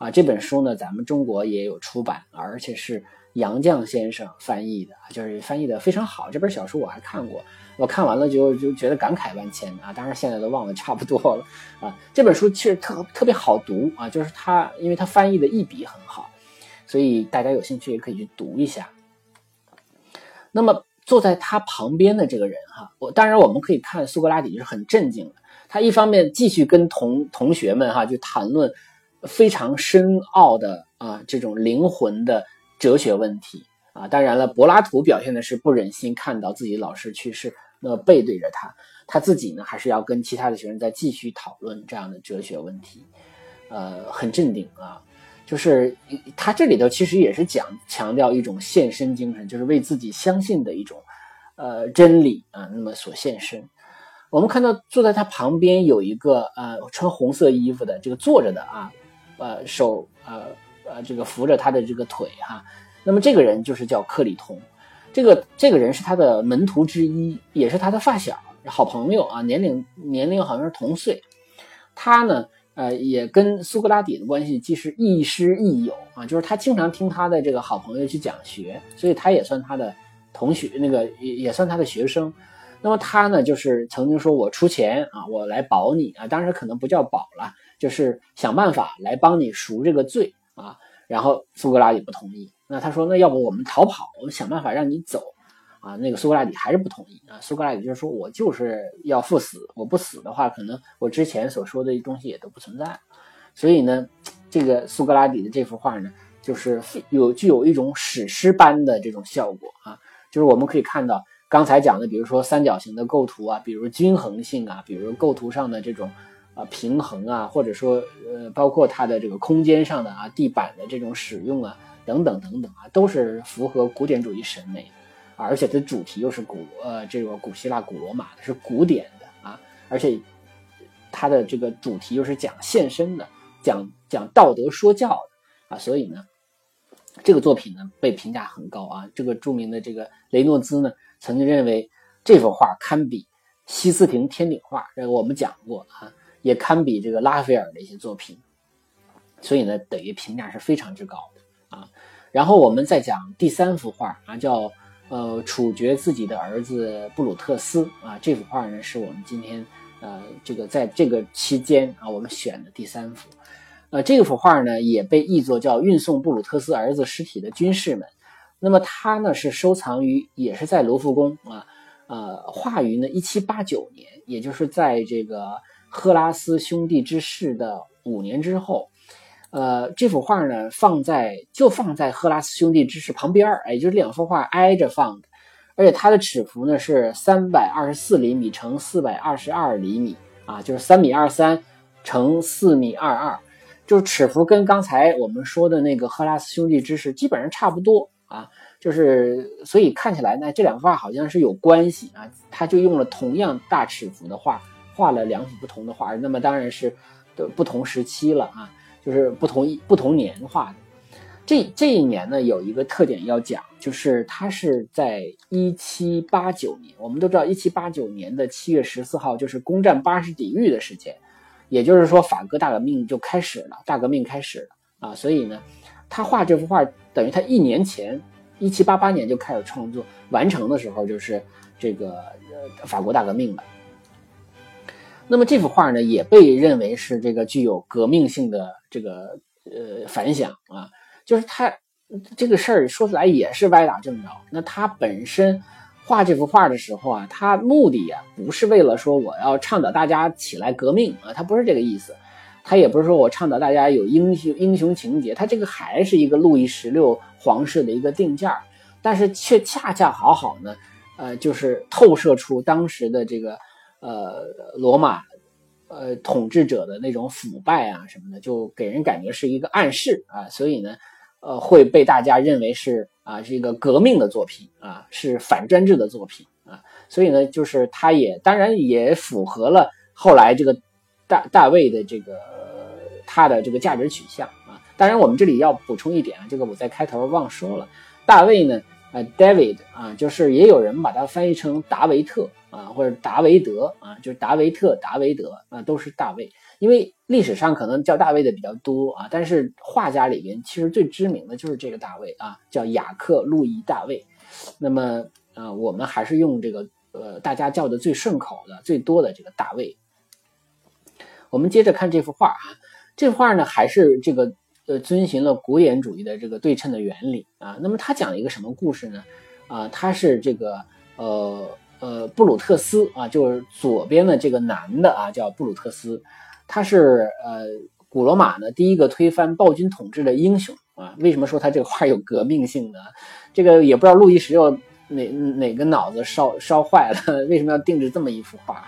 啊。这本书呢，咱们中国也有出版，而且是杨绛先生翻译的，就是翻译的非常好。这本小说我还看过，我看完了就就觉得感慨万千啊。当然现在都忘得差不多了啊。这本书其实特特别好读啊，就是他因为他翻译的一笔很好，所以大家有兴趣也可以去读一下。那么。坐在他旁边的这个人，哈，我当然我们可以看苏格拉底是很镇静的。他一方面继续跟同同学们，哈，就谈论非常深奥的啊这种灵魂的哲学问题啊。当然了，柏拉图表现的是不忍心看到自己老师去世，那么背对着他，他自己呢还是要跟其他的学生再继续讨论这样的哲学问题，呃，很镇定啊。就是他这里头其实也是讲强调一种献身精神，就是为自己相信的一种，呃真理啊，那么所献身。我们看到坐在他旁边有一个呃穿红色衣服的这个坐着的啊，呃手呃呃这个扶着他的这个腿哈，那么这个人就是叫克里同，这个这个人是他的门徒之一，也是他的发小好朋友啊，年龄年龄好像是同岁，他呢。呃，也跟苏格拉底的关系既是亦师亦友啊，就是他经常听他的这个好朋友去讲学，所以他也算他的同学，那个也也算他的学生。那么他呢，就是曾经说我出钱啊，我来保你啊，当时可能不叫保了，就是想办法来帮你赎这个罪啊。然后苏格拉底不同意，那他说那要不我们逃跑，我们想办法让你走。啊，那个苏格拉底还是不同意啊。苏格拉底就是说，我就是要赴死，我不死的话，可能我之前所说的东西也都不存在。所以呢，这个苏格拉底的这幅画呢，就是有具有一种史诗般的这种效果啊。就是我们可以看到刚才讲的，比如说三角形的构图啊，比如均衡性啊，比如构图上的这种啊平衡啊，或者说呃，包括它的这个空间上的啊地板的这种使用啊，等等等等啊，都是符合古典主义审美。而且它的主题又是古呃这个古希腊古罗马的，是古典的啊，而且它的这个主题又是讲献身的，讲讲道德说教的啊，所以呢，这个作品呢被评价很高啊。这个著名的这个雷诺兹呢曾经认为这幅画堪比西斯廷天顶画，这个我们讲过啊，也堪比这个拉斐尔的一些作品，所以呢等于评价是非常之高的啊。然后我们再讲第三幅画啊，叫呃处决自己的儿子布鲁特斯啊。这幅画呢是我们今天呃这个在这个期间啊我们选的第三幅。呃，这幅画呢也被译作叫运送布鲁特斯儿子尸体的军士们。那么它呢是收藏于也是在卢浮宫啊，呃画于呢一七八九年，也就是在这个赫拉斯兄弟之逝的五年之后。呃，这幅画呢，放在就放在赫拉斯兄弟之室旁边儿，哎，就是两幅画挨着放的，而且它的尺幅呢是三百二十四厘米乘四百二十二厘米啊，就是三米二三乘四米二二，就是尺幅跟刚才我们说的那个赫拉斯兄弟之室基本上差不多啊，就是所以看起来呢，这两幅画好像是有关系啊，他就用了同样大尺幅的画画了两幅不同的画，那么当然是的不同时期了啊。就是不同不同年画的，这这一年呢有一个特点要讲，就是它是在一七八九年。我们都知道，一七八九年的七月十四号就是攻占巴士底狱的时间，也就是说法国大革命就开始了，大革命开始了啊。所以呢，他画这幅画等于他一年前一七八八年就开始创作，完成的时候就是这个法国大革命了。那么这幅画呢，也被认为是这个具有革命性的这个呃反响啊，就是他这个事儿说出来也是歪打正着。那他本身画这幅画的时候啊，他目的啊不是为了说我要倡导大家起来革命啊，他不是这个意思。他也不是说我倡导大家有英雄英雄情节，他这个还是一个路易十六皇室的一个定价，但是却恰恰好好呢，呃，就是透射出当时的这个。呃，罗马，呃，统治者的那种腐败啊什么的，就给人感觉是一个暗示啊，所以呢，呃，会被大家认为是啊，是一个革命的作品啊，是反专制的作品啊，所以呢，就是他也当然也符合了后来这个大大卫的这个他的这个价值取向啊。当然，我们这里要补充一点啊，这个我在开头忘说了，大卫呢，呃，David 啊，就是也有人把它翻译成达维特。啊，或者达维德啊，就是达维特、达维德啊，都是大卫。因为历史上可能叫大卫的比较多啊，但是画家里边其实最知名的就是这个大卫啊，叫雅克·路易·大卫。那么呃，我们还是用这个呃大家叫的最顺口的、最多的这个大卫。我们接着看这幅画啊，这画呢还是这个呃遵循了古典主义的这个对称的原理啊。那么他讲了一个什么故事呢？啊，他是这个呃。呃，布鲁特斯啊，就是左边的这个男的啊，叫布鲁特斯，他是呃古罗马呢第一个推翻暴君统治的英雄啊。为什么说他这个画有革命性呢？这个也不知道路易十六哪哪个脑子烧烧坏了，为什么要定制这么一幅画？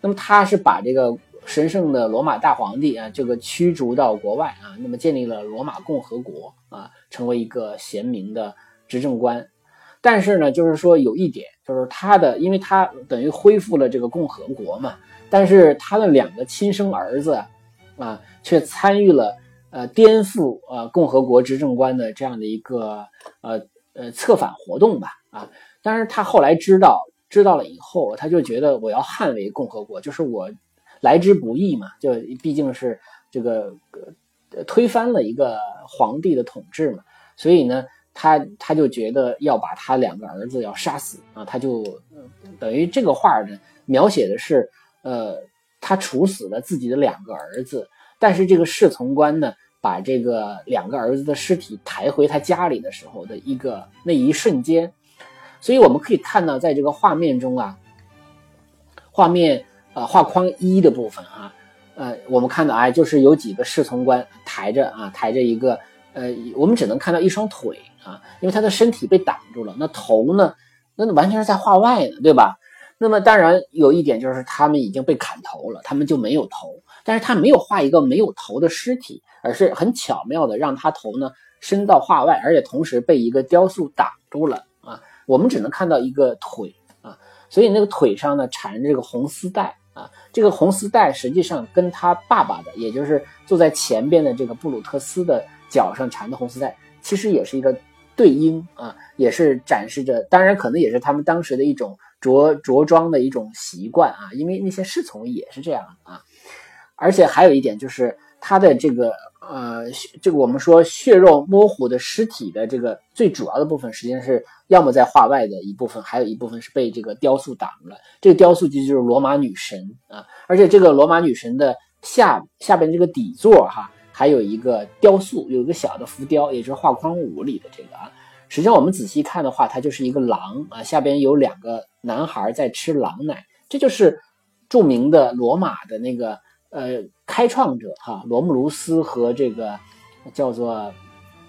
那么他是把这个神圣的罗马大皇帝啊，这个驱逐到国外啊，那么建立了罗马共和国啊，成为一个贤明的执政官。但是呢，就是说有一点。就是他的，因为他等于恢复了这个共和国嘛，但是他的两个亲生儿子啊，却参与了呃颠覆呃共和国执政官的这样的一个呃呃策反活动吧啊。但是他后来知道知道了以后，他就觉得我要捍卫共和国，就是我来之不易嘛，就毕竟是这个推翻了一个皇帝的统治嘛，所以呢。他他就觉得要把他两个儿子要杀死啊，他就等于这个画呢描写的是，呃，他处死了自己的两个儿子，但是这个侍从官呢把这个两个儿子的尸体抬回他家里的时候的一个那一瞬间，所以我们可以看到在这个画面中啊，画面呃画框一的部分啊，呃，我们看到哎就是有几个侍从官抬着啊抬着一个呃，我们只能看到一双腿。啊，因为他的身体被挡住了，那头呢？那完全是在画外呢，对吧？那么当然有一点就是他们已经被砍头了，他们就没有头。但是他没有画一个没有头的尸体，而是很巧妙的让他头呢伸到画外，而且同时被一个雕塑挡住了啊。我们只能看到一个腿啊，所以那个腿上呢缠着这个红丝带，这个红丝带实际上跟他爸爸的，也就是坐在前边的这个布鲁特斯的脚上缠的红丝带，其实也是一个对应啊，也是展示着，当然可能也是他们当时的一种着着装的一种习惯啊，因为那些侍从也是这样啊，而且还有一点就是他的这个。呃，这个我们说血肉模糊的尸体的这个最主要的部分，实际上是要么在画外的一部分，还有一部分是被这个雕塑挡了。这个雕塑其实就是罗马女神啊，而且这个罗马女神的下下边这个底座哈，还有一个雕塑，有一个小的浮雕，也就是画框五里的这个啊。实际上我们仔细看的话，它就是一个狼啊，下边有两个男孩在吃狼奶，这就是著名的罗马的那个。呃，开创者哈，罗慕卢斯和这个叫做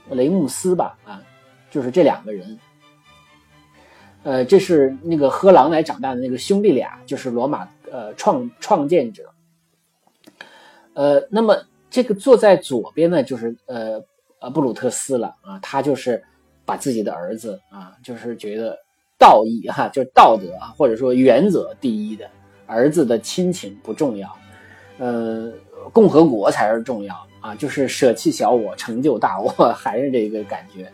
雷姆斯吧，啊，就是这两个人。呃，这是那个喝狼奶长大的那个兄弟俩，就是罗马呃创创建者。呃，那么这个坐在左边呢，就是呃呃布鲁特斯了啊，他就是把自己的儿子啊，就是觉得道义哈，就是道德啊，或者说原则第一的，儿子的亲情不重要。呃，共和国才是重要啊，就是舍弃小我，成就大我，还是这个感觉。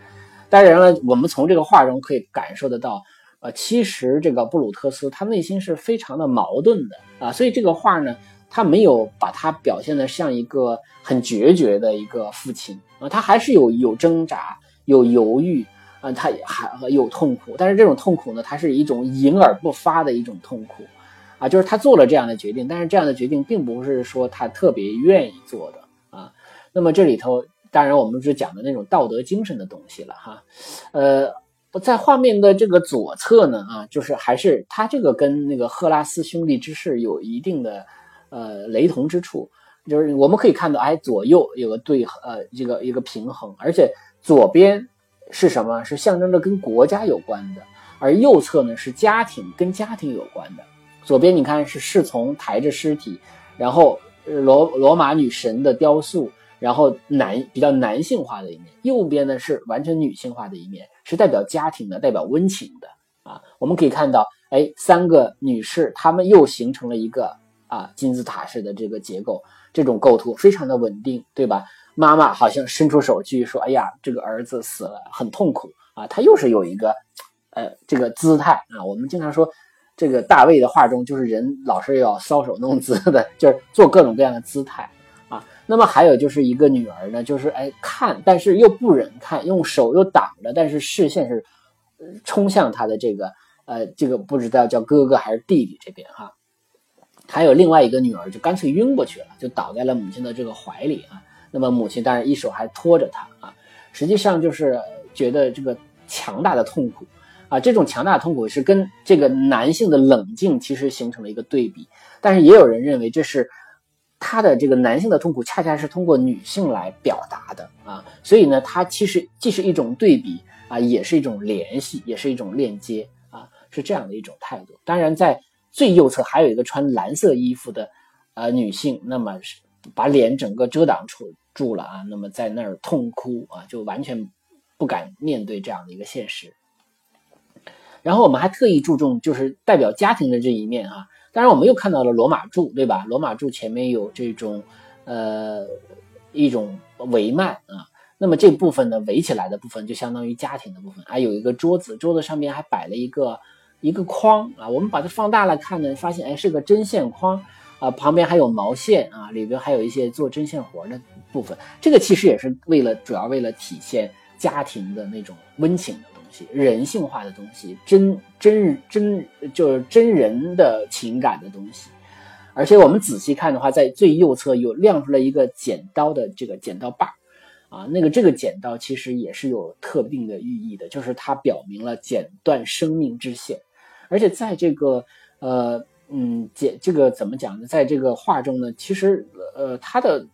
当然了，我们从这个画中可以感受得到，呃，其实这个布鲁特斯他内心是非常的矛盾的啊，所以这个画呢，他没有把他表现的像一个很决绝的一个父亲啊，他还是有有挣扎，有犹豫啊，他还有痛苦，但是这种痛苦呢，它是一种隐而不发的一种痛苦。啊，就是他做了这样的决定，但是这样的决定并不是说他特别愿意做的啊。那么这里头，当然我们是讲的那种道德精神的东西了哈。呃，在画面的这个左侧呢，啊，就是还是他这个跟那个赫拉斯兄弟之事有一定的呃雷同之处，就是我们可以看到，哎，左右有个对呃一个一个平衡，而且左边是什么？是象征着跟国家有关的，而右侧呢是家庭跟家庭有关的。左边你看是侍从抬着尸体，然后罗罗马女神的雕塑，然后男比较男性化的一面，右边呢是完全女性化的一面，是代表家庭的，代表温情的啊。我们可以看到，哎，三个女士，她们又形成了一个啊金字塔式的这个结构，这种构图非常的稳定，对吧？妈妈好像伸出手去说，哎呀，这个儿子死了，很痛苦啊。她又是有一个呃这个姿态啊，我们经常说。这个大卫的画中，就是人老是要搔首弄姿的，就是做各种各样的姿态啊。那么还有就是一个女儿呢，就是哎看，但是又不忍看，用手又挡着，但是视线是冲向他的这个呃这个不知道叫哥哥还是弟弟这边哈。还有另外一个女儿就干脆晕过去了，就倒在了母亲的这个怀里啊。那么母亲当然一手还托着她啊，实际上就是觉得这个强大的痛苦。啊，这种强大的痛苦是跟这个男性的冷静其实形成了一个对比，但是也有人认为这是他的这个男性的痛苦恰恰是通过女性来表达的啊，所以呢，它其实既是一种对比啊，也是一种联系，也是一种链接啊，是这样的一种态度。当然，在最右侧还有一个穿蓝色衣服的呃女性，那么把脸整个遮挡住住了啊，那么在那儿痛哭啊，就完全不敢面对这样的一个现实。然后我们还特意注重就是代表家庭的这一面啊，当然我们又看到了罗马柱，对吧？罗马柱前面有这种，呃，一种帷幔啊，那么这部分呢围起来的部分就相当于家庭的部分，还有一个桌子，桌子上面还摆了一个一个框啊，我们把它放大了看呢，发现哎是个针线框啊，旁边还有毛线啊，里边还有一些做针线活的部分，这个其实也是为了主要为了体现家庭的那种温情。人性化的东西，真真真就是真人的情感的东西，而且我们仔细看的话，在最右侧有亮出来一个剪刀的这个剪刀把啊，那个这个剪刀其实也是有特定的寓意的，就是它表明了剪断生命之线，而且在这个呃嗯剪这个怎么讲呢？在这个画中呢，其实呃它的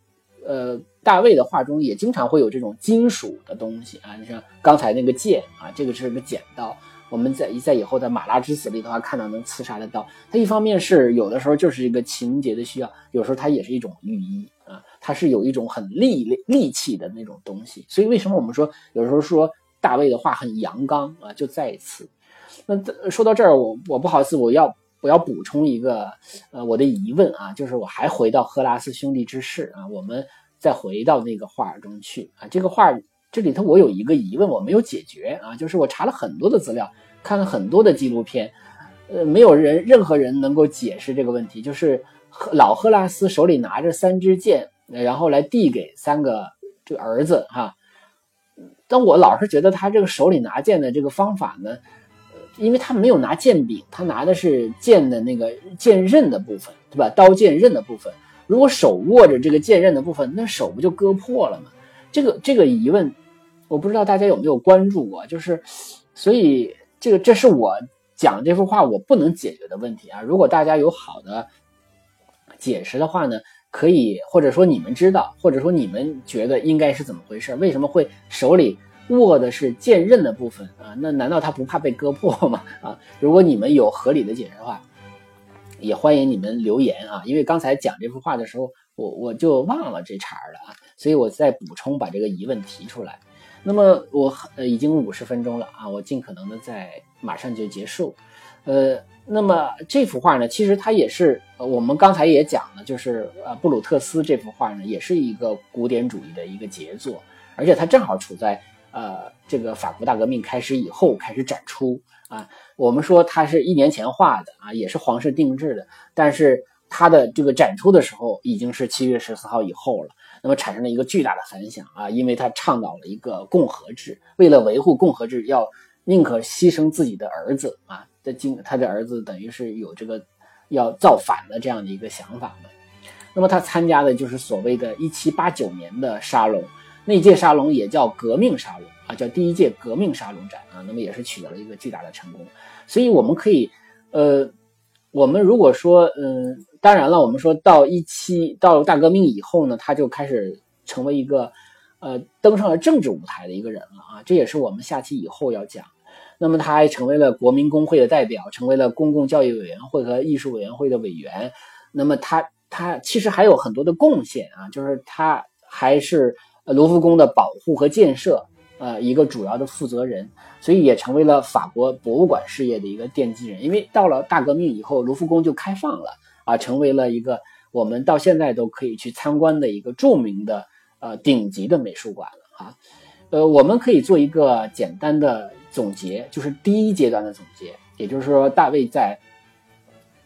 呃。大卫的画中也经常会有这种金属的东西啊，你像刚才那个剑啊，这个是个剪刀。我们在在以后的马拉之死里头看到能刺杀的刀，它一方面是有的时候就是一个情节的需要，有时候它也是一种寓意啊，它是有一种很利利气的那种东西。所以为什么我们说有时候说大卫的画很阳刚啊，就在此。那说到这儿，我我不好意思，我要我要补充一个呃我的疑问啊，就是我还回到赫拉斯兄弟之事啊，我们再回到那个画中去啊，这个画这里头我有一个疑问我没有解决啊，就是我查了很多的资料，看了很多的纪录片，呃，没有人任何人能够解释这个问题，就是老赫拉斯手里拿着三支箭，然后来递给三个这个儿子哈。但我老是觉得他这个手里拿剑的这个方法呢，因为他没有拿剑柄，他拿的是剑的那个剑刃的部分，对吧？刀剑刃的部分。如果手握着这个剑刃的部分，那手不就割破了吗？这个这个疑问，我不知道大家有没有关注过。就是，所以这个这是我讲这幅画我不能解决的问题啊。如果大家有好的解释的话呢？可以，或者说你们知道，或者说你们觉得应该是怎么回事？为什么会手里握的是剑刃的部分啊？那难道他不怕被割破吗？啊，如果你们有合理的解释的话，也欢迎你们留言啊。因为刚才讲这幅画的时候，我我就忘了这茬了啊，所以我再补充把这个疑问提出来。那么我呃已经五十分钟了啊，我尽可能的在马上就结束，呃。那么这幅画呢，其实它也是，我们刚才也讲了，就是呃布鲁特斯这幅画呢，也是一个古典主义的一个杰作，而且它正好处在呃这个法国大革命开始以后开始展出啊。我们说它是一年前画的啊，也是皇室定制的，但是它的这个展出的时候已经是七月十四号以后了，那么产生了一个巨大的反响啊，因为它倡导了一个共和制，为了维护共和制，要宁可牺牲自己的儿子啊。在经，他的儿子等于是有这个要造反的这样的一个想法嘛。那么他参加的就是所谓的1789年的沙龙，那届沙龙也叫革命沙龙啊，叫第一届革命沙龙展啊。那么也是取得了一个巨大的成功。所以我们可以，呃，我们如果说，嗯，当然了，我们说到一七到大革命以后呢，他就开始成为一个，呃，登上了政治舞台的一个人了啊。这也是我们下期以后要讲。那么他还成为了国民工会的代表，成为了公共教育委员会和艺术委员会的委员。那么他他其实还有很多的贡献啊，就是他还是卢浮宫的保护和建设呃一个主要的负责人，所以也成为了法国博物馆事业的一个奠基人。因为到了大革命以后，卢浮宫就开放了啊，成为了一个我们到现在都可以去参观的一个著名的呃顶级的美术馆了啊。呃，我们可以做一个简单的。总结就是第一阶段的总结，也就是说，大卫在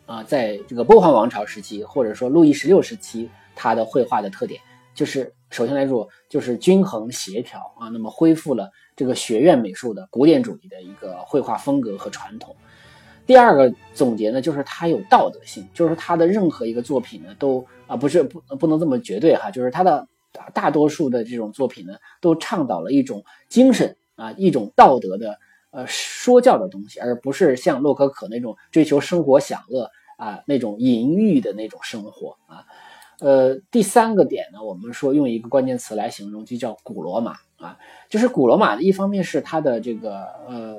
啊，在这个波旁王朝时期，或者说路易十六时期，他的绘画的特点就是，首先来说就是均衡协调啊，那么恢复了这个学院美术的古典主义的一个绘画风格和传统。第二个总结呢，就是他有道德性，就是他的任何一个作品呢，都啊不是不不能这么绝对哈，就是他的大多数的这种作品呢，都倡导了一种精神。啊，一种道德的呃说教的东西，而不是像洛可可那种追求生活享乐啊那种淫欲的那种生活啊。呃，第三个点呢，我们说用一个关键词来形容，就叫古罗马啊。就是古罗马的一方面是它的这个呃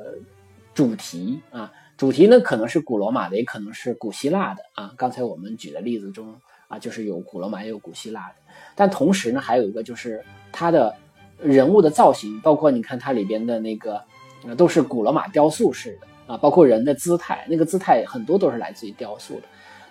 主题啊，主题呢可能是古罗马的，也可能是古希腊的啊。刚才我们举的例子中啊，就是有古罗马也有古希腊的，但同时呢，还有一个就是它的。人物的造型，包括你看它里边的那个，都是古罗马雕塑式的啊，包括人的姿态，那个姿态很多都是来自于雕塑的。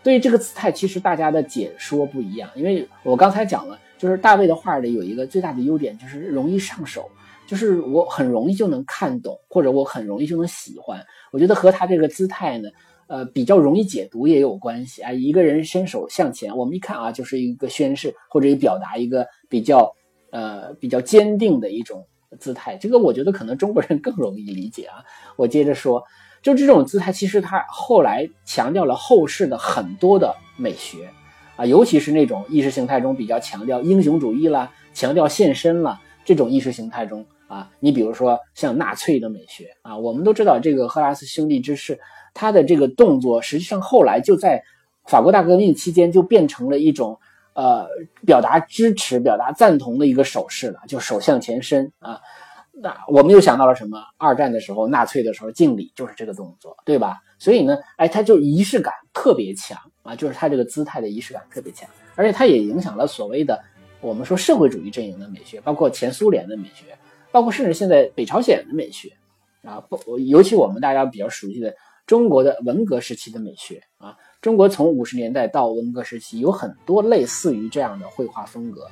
所以这个姿态，其实大家的解说不一样，因为我刚才讲了，就是大卫的画里有一个最大的优点，就是容易上手，就是我很容易就能看懂，或者我很容易就能喜欢。我觉得和他这个姿态呢，呃，比较容易解读也有关系啊。一个人伸手向前，我们一看啊，就是一个宣誓或者表达一个比较。呃，比较坚定的一种姿态，这个我觉得可能中国人更容易理解啊。我接着说，就这种姿态，其实他后来强调了后世的很多的美学啊，尤其是那种意识形态中比较强调英雄主义啦、强调献身啦这种意识形态中啊，你比如说像纳粹的美学啊，我们都知道这个赫拉斯兄弟之事，他的这个动作实际上后来就在法国大革命期间就变成了一种。呃，表达支持、表达赞同的一个手势了，就手向前伸啊。那我们又想到了什么？二战的时候，纳粹的时候敬礼就是这个动作，对吧？所以呢，哎，他就仪式感特别强啊，就是他这个姿态的仪式感特别强，而且它也影响了所谓的我们说社会主义阵营的美学，包括前苏联的美学，包括甚至现在北朝鲜的美学啊，不，尤其我们大家比较熟悉的中国的文革时期的美学啊，中国从五十年代到文革时期有很多类似于这样的绘画风格。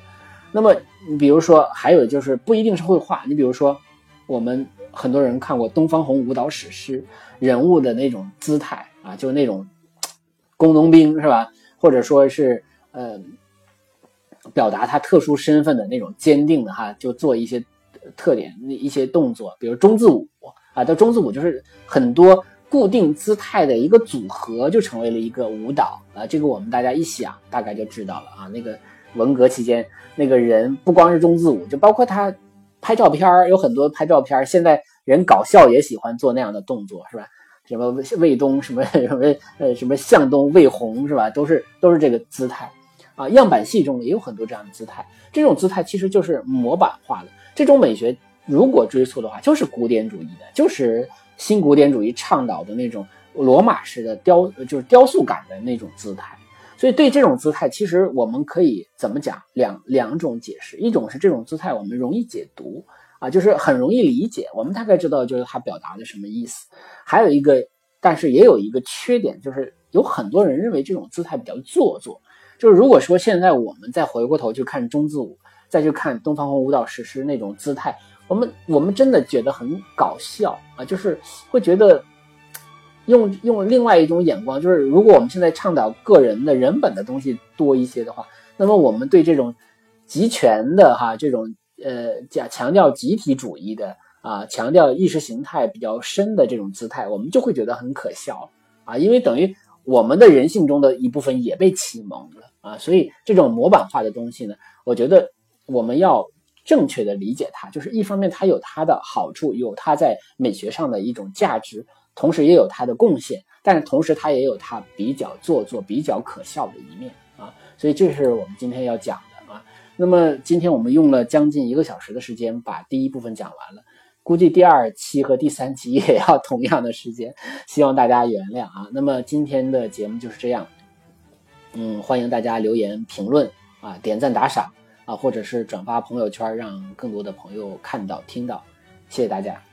那么，你比如说，还有就是不一定是绘画，你比如说，我们很多人看过东方红舞蹈史诗，人物的那种姿态啊，就那种工农兵是吧？或者说是呃，表达他特殊身份的那种坚定的哈，就做一些特点那一些动作，比如中字舞啊，叫中字舞就是很多固定姿态的一个组合，就成为了一个舞蹈啊。这个我们大家一想，大概就知道了啊，那个。文革期间，那个人不光是中字舞，就包括他拍照片有很多拍照片现在人搞笑也喜欢做那样的动作，是吧？什么魏东，什么什么呃，什么向东、魏红，是吧？都是都是这个姿态啊。样板戏中也有很多这样的姿态，这种姿态其实就是模板化的。这种美学如果追溯的话，就是古典主义的，就是新古典主义倡导的那种罗马式的雕，就是雕塑感的那种姿态。所以，对这种姿态，其实我们可以怎么讲？两两种解释，一种是这种姿态我们容易解读啊，就是很容易理解，我们大概知道就是它表达的什么意思。还有一个，但是也有一个缺点，就是有很多人认为这种姿态比较做作。就是如果说现在我们再回过头去看中字舞，再去看东方红舞蹈史诗那种姿态，我们我们真的觉得很搞笑啊，就是会觉得。用用另外一种眼光，就是如果我们现在倡导个人的人本的东西多一些的话，那么我们对这种集权的哈这种呃讲强调集体主义的啊强调意识形态比较深的这种姿态，我们就会觉得很可笑啊，因为等于我们的人性中的一部分也被启蒙了啊，所以这种模板化的东西呢，我觉得我们要正确的理解它，就是一方面它有它的好处，有它在美学上的一种价值。同时也有它的贡献，但是同时它也有它比较做作、比较可笑的一面啊，所以这是我们今天要讲的啊。那么今天我们用了将近一个小时的时间把第一部分讲完了，估计第二期和第三期也要同样的时间，希望大家原谅啊。那么今天的节目就是这样，嗯，欢迎大家留言评论啊，点赞打赏啊，或者是转发朋友圈，让更多的朋友看到听到，谢谢大家。